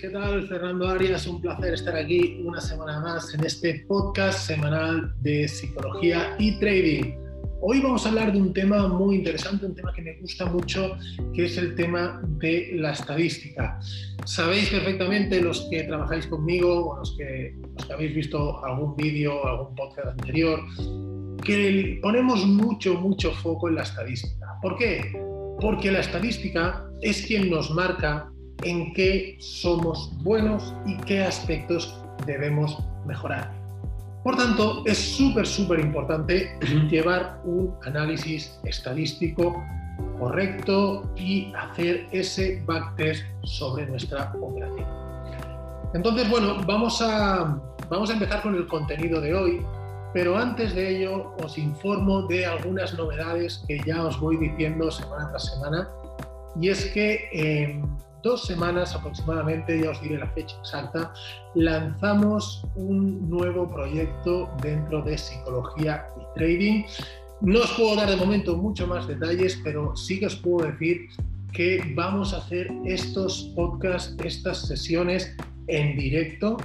¿qué tal? Fernando Arias, un placer estar aquí una semana más en este podcast semanal de psicología y trading. Hoy vamos a hablar de un tema muy interesante, un tema que me gusta mucho, que es el tema de la estadística. Sabéis perfectamente los que trabajáis conmigo los que, los que habéis visto algún vídeo, algún podcast anterior, que ponemos mucho, mucho foco en la estadística. ¿Por qué? Porque la estadística es quien nos marca en qué somos buenos y qué aspectos debemos mejorar. Por tanto, es súper, súper importante llevar un análisis estadístico correcto y hacer ese backtest sobre nuestra operación. Entonces, bueno, vamos a, vamos a empezar con el contenido de hoy, pero antes de ello os informo de algunas novedades que ya os voy diciendo semana tras semana. Y es que en dos semanas aproximadamente, ya os diré la fecha exacta, lanzamos un nuevo proyecto dentro de psicología y trading. No os puedo dar de momento mucho más detalles, pero sí que os puedo decir que vamos a hacer estos podcasts, estas sesiones en directo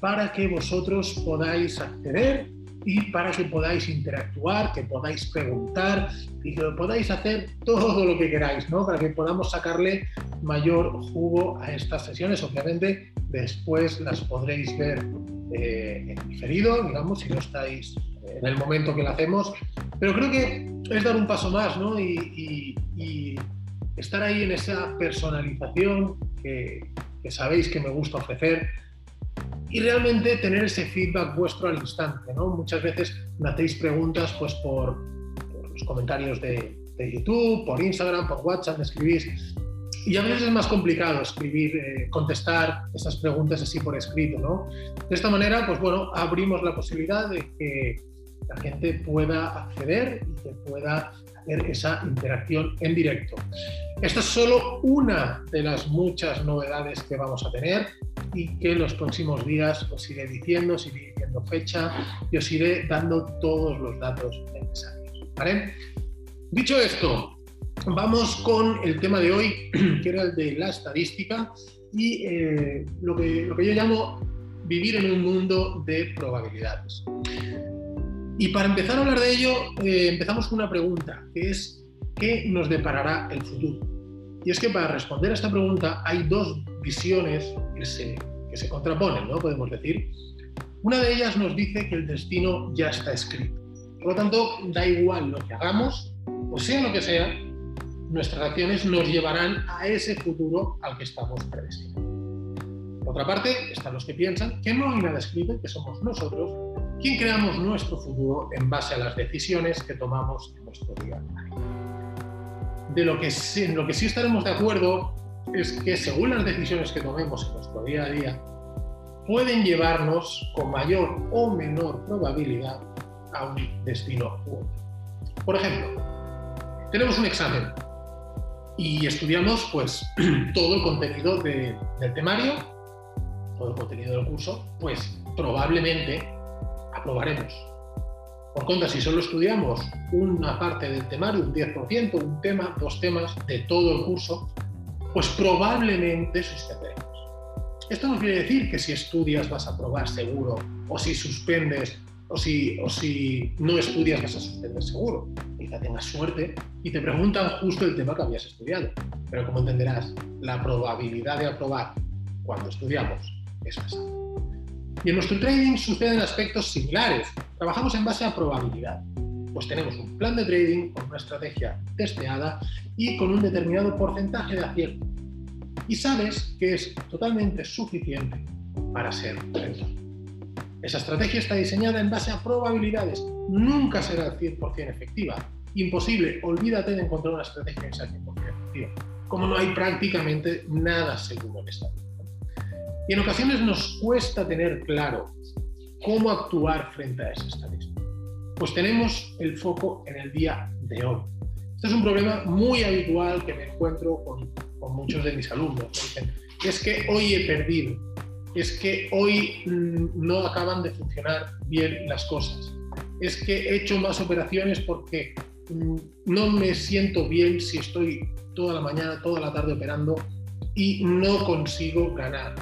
para que vosotros podáis acceder y para que podáis interactuar, que podáis preguntar y que podáis hacer todo lo que queráis, ¿no? Para que podamos sacarle mayor jugo a estas sesiones. Obviamente, después las podréis ver eh, en diferido, digamos, si no estáis en el momento que la hacemos. Pero creo que es dar un paso más, ¿no? Y, estar ahí en esa personalización que sabéis que me gusta ofrecer y realmente tener ese feedback vuestro al instante. ¿no? Muchas veces me hacéis preguntas pues, por, los comentarios de, de, YouTube, por Instagram, por WhatsApp, me escribís. Y a veces es más complicado escribir, eh, contestar esas preguntas así por escrito. ¿no? De esta manera, pues bueno, abrimos la posibilidad de que la gente pueda acceder y que pueda hacer esa interacción en directo. Esta es solo una de las muchas novedades que vamos a tener y que en los próximos días os iré diciendo, os iré diciendo fecha y os iré dando todos los datos necesarios. Dicho esto, vamos con el tema de hoy, que era el de la estadística y eh, lo, que, lo que yo llamo vivir en un mundo de probabilidades. Y para empezar a hablar de ello, eh, empezamos con una pregunta, que es, ¿qué nos deparará el futuro? Y es que para responder a esta pregunta hay dos visiones que se, que se contraponen, ¿no? Podemos decir. Una de ellas nos dice que el destino ya está escrito. Por lo tanto, da igual lo que hagamos, o sea lo que sea, nuestras acciones nos llevarán a ese futuro al que estamos predestinados. Por otra parte, están los que piensan que no hay nada escrito, que somos nosotros quien creamos nuestro futuro en base a las decisiones que tomamos en nuestro día a día. De lo que en lo que sí estaremos de acuerdo es que según las decisiones que tomemos en nuestro día a día, pueden llevarnos con mayor o menor probabilidad a un destino u otro. Por ejemplo, tenemos un examen y estudiamos pues todo el contenido del temario, todo el contenido del curso, pues probablemente aprobaremos. Por contra, si solo estudiamos una parte del temario, un 10%, un tema, dos temas de todo el curso, pues probablemente suspenderemos. Esto no quiere decir que si estudias vas a aprobar seguro, o si suspendes, o si, o si no estudias vas a suspender seguro. Quizá tengas suerte y te preguntan justo el tema que habías estudiado. Pero como entenderás, la probabilidad de aprobar cuando estudiamos es bastante. Y en nuestro trading suceden aspectos similares. Trabajamos en base a probabilidad. Pues tenemos un plan de trading con una estrategia testeada y con un determinado porcentaje de acierto. Y sabes que es totalmente suficiente para ser rentable. Esa estrategia está diseñada en base a probabilidades. Nunca será 100% efectiva. Imposible, olvídate de encontrar una estrategia que sea 100% efectiva. Como no hay prácticamente nada seguro en esta. Y en ocasiones nos cuesta tener claro cómo actuar frente a esa estadística. Pues tenemos el foco en el día de hoy. Este es un problema muy habitual que me encuentro con, muchos de mis alumnos. es que hoy he perdido, es que hoy mm, no acaban de funcionar bien las cosas, es que he hecho más operaciones porque mm, no me siento bien si estoy toda la mañana, toda la tarde operando y no consigo ganar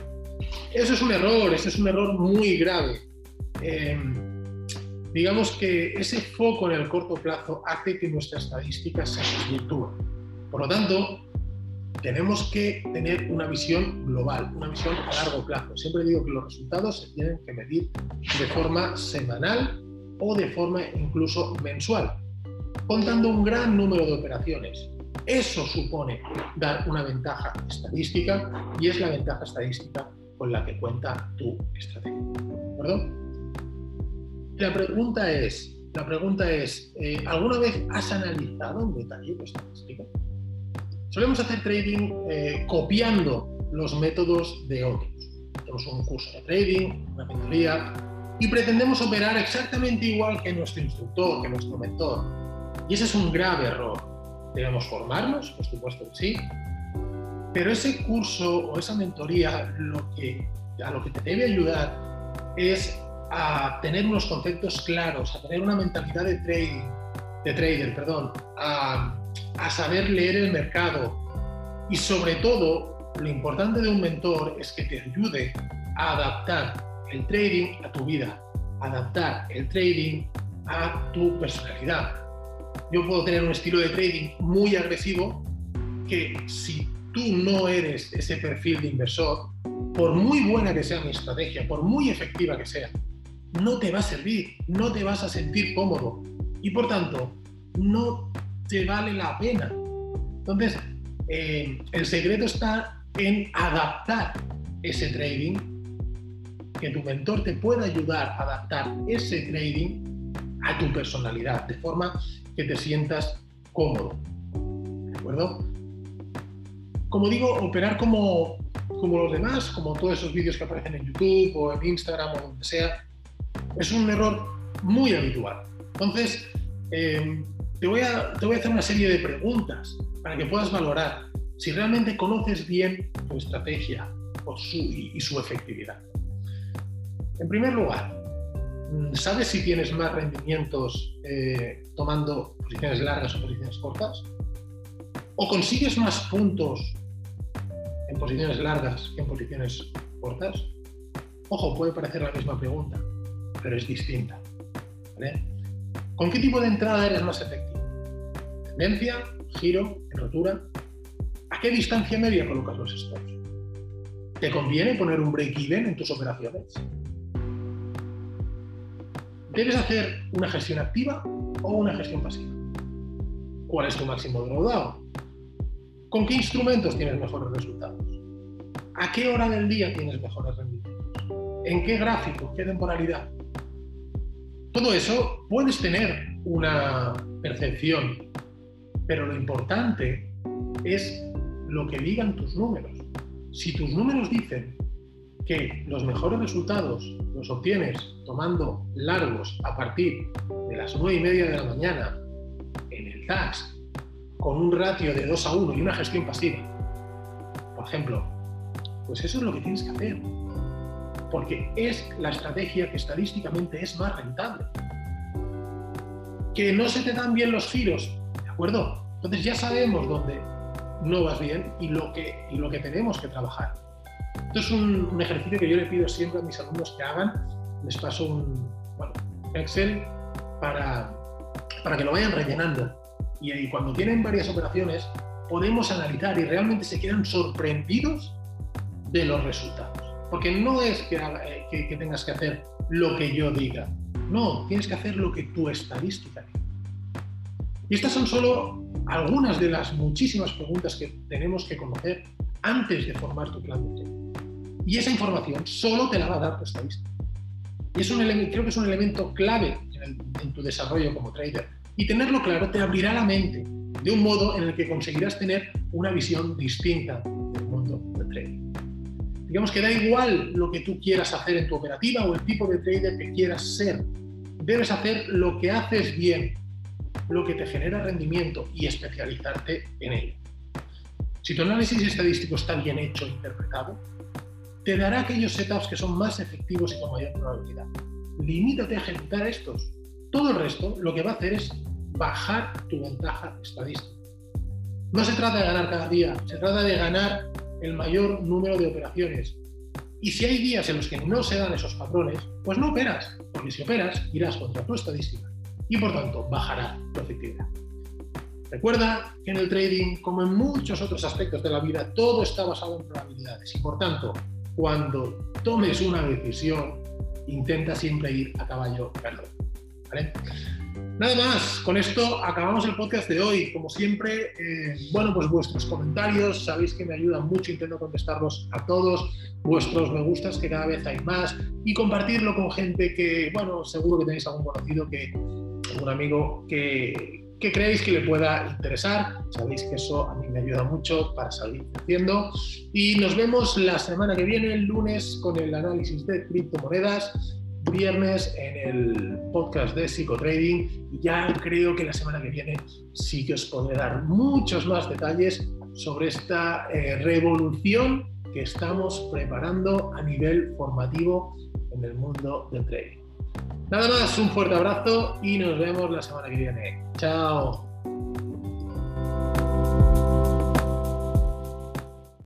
Eso es un error, eso es un error muy grave. Em, digamos que ese foco en el corto plazo hace que nuestra estadística se desvirtúe. Por lo tanto, tenemos que tener una visión global, una visión a largo plazo. Siempre digo que los resultados se tienen que medir de forma semanal o de forma incluso mensual, contando un gran número de operaciones. Eso supone dar una ventaja estadística y es la ventaja estadística con la que cuenta tu estrategia. ¿De acuerdo? La pregunta es, la pregunta es eh, ¿alguna vez has analizado en detalle tu estadística? Solemos hacer trading eh, copiando los métodos de otros. Tenemos un curso de trading, una mentoría, y pretendemos operar exactamente igual que nuestro instructor, que nuestro mentor. Y ese es un grave error. Debemos formarnos, por supuesto que sí, pero ese curso o esa mentoría lo que, a lo que te debe ayudar es a tener unos conceptos claros, a tener una mentalidad de trading, de trader, perdón, a, a saber leer el mercado y sobre todo lo importante de un mentor es que te ayude a adaptar el trading a tu vida, adaptar el trading a tu personalidad. Yo puedo tener un estilo de trading muy agresivo que si tú no eres ese perfil de inversor, por muy buena que sea mi estrategia, por muy efectiva que sea, no te va a servir, no te vas a sentir cómodo y por tanto no te vale la pena. Entonces, eh, el secreto está en adaptar ese trading, que tu mentor te pueda ayudar a adaptar ese trading a tu personalidad, de forma que te sientas cómodo. ¿De acuerdo? Como digo, operar como, como los demás, como todos esos vídeos que aparecen en YouTube o en Instagram o donde sea, es un error muy habitual. Entonces, eh, te, voy a, te voy a hacer una serie de preguntas para que puedas valorar si realmente conoces bien tu estrategia y, su efectividad. En primer lugar, ¿sabes si tienes más rendimientos eh, tomando posiciones largas o posiciones cortas? ¿O consigues más puntos en posiciones largas que en posiciones cortas? Ojo, puede parecer la misma pregunta, pero es distinta. ¿Con qué tipo de entrada eres más efectivo? ¿Tendencia? ¿Giro? ¿Rotura? ¿A qué distancia media colocas los stops? ¿Te conviene poner un break-even en tus operaciones? ¿Debes hacer una gestión activa o una gestión pasiva? ¿Cuál es tu máximo drawdown? ¿Con qué instrumentos tienes mejores resultados? ¿A qué hora del día tienes mejores rendimientos? ¿En qué gráfico? ¿Qué temporalidad? Todo eso puedes tener una percepción, pero lo importante es lo que digan tus números. Si tus números dicen que los mejores resultados los obtienes tomando largos a partir de las 9 y media de la mañana en el DAX con un ratio de 2 a 1 y una gestión pasiva, por ejemplo, pues eso es lo que tienes que hacer porque es la estrategia que estadísticamente es más rentable. Que no se te dan bien los giros, ¿de acuerdo? Entonces ya sabemos dónde no vas bien y lo que, lo que tenemos que trabajar. Esto es un, ejercicio que yo le pido siempre a mis alumnos que hagan. Les paso un Excel para, para que lo vayan rellenando. Y, y cuando tienen varias operaciones, podemos analizar y realmente se quedan sorprendidos de los resultados. Porque no es eh, que, tengas que hacer lo que yo diga. No, tienes que hacer lo que tu estadística diga. Y estas son solo algunas de las muchísimas preguntas que tenemos que conocer antes de formar tu plan de trading. Y esa información solo te la va a dar tu estadística. Y es un creo que es un elemento clave en tu desarrollo como trader. Y tenerlo claro te abrirá la mente de un modo en el que conseguirás tener una visión distinta del mundo del trading. Digamos que da igual lo que tú quieras hacer en tu operativa o el tipo de trader que quieras ser. Debes hacer lo que haces bien, lo que te genera rendimiento y especializarte en ello. Si tu análisis estadístico está bien hecho e interpretado, te dará aquellos setups que son más efectivos y con mayor probabilidad. Limítate a ejecutar estos. Todo el resto lo que va a hacer es bajar tu ventaja estadística. No se trata de ganar cada día, se trata de ganar el mayor número de operaciones. Y si hay días en los que no se dan esos patrones, pues no operas, porque si operas irás contra tu estadística y por tanto bajará tu efectividad. Recuerda que en el trading, como en muchos otros aspectos de la vida, todo está basado en probabilidades y por tanto, cuando tomes una decisión, intenta siempre ir a caballo ganador. Nada más, con esto acabamos el podcast de hoy. Como siempre, eh, bueno, pues vuestros comentarios, sabéis que me ayudan mucho, intento contestarlos a todos, vuestros me gustas, que cada vez hay más, y compartirlo con gente que, bueno, seguro que tenéis algún conocido, que, algún amigo que, que creéis que le pueda interesar. Sabéis que eso a mí me ayuda mucho para seguir haciendo. Y nos vemos la semana que viene, el lunes, con el análisis de criptomonedas viernes en el podcast de psicotrading y ya creo que la semana que viene sí que os podré dar muchos más detalles sobre esta eh, revolución que estamos preparando a nivel formativo en el mundo del trading. Nada más, un fuerte abrazo y nos vemos la semana que viene. Chao.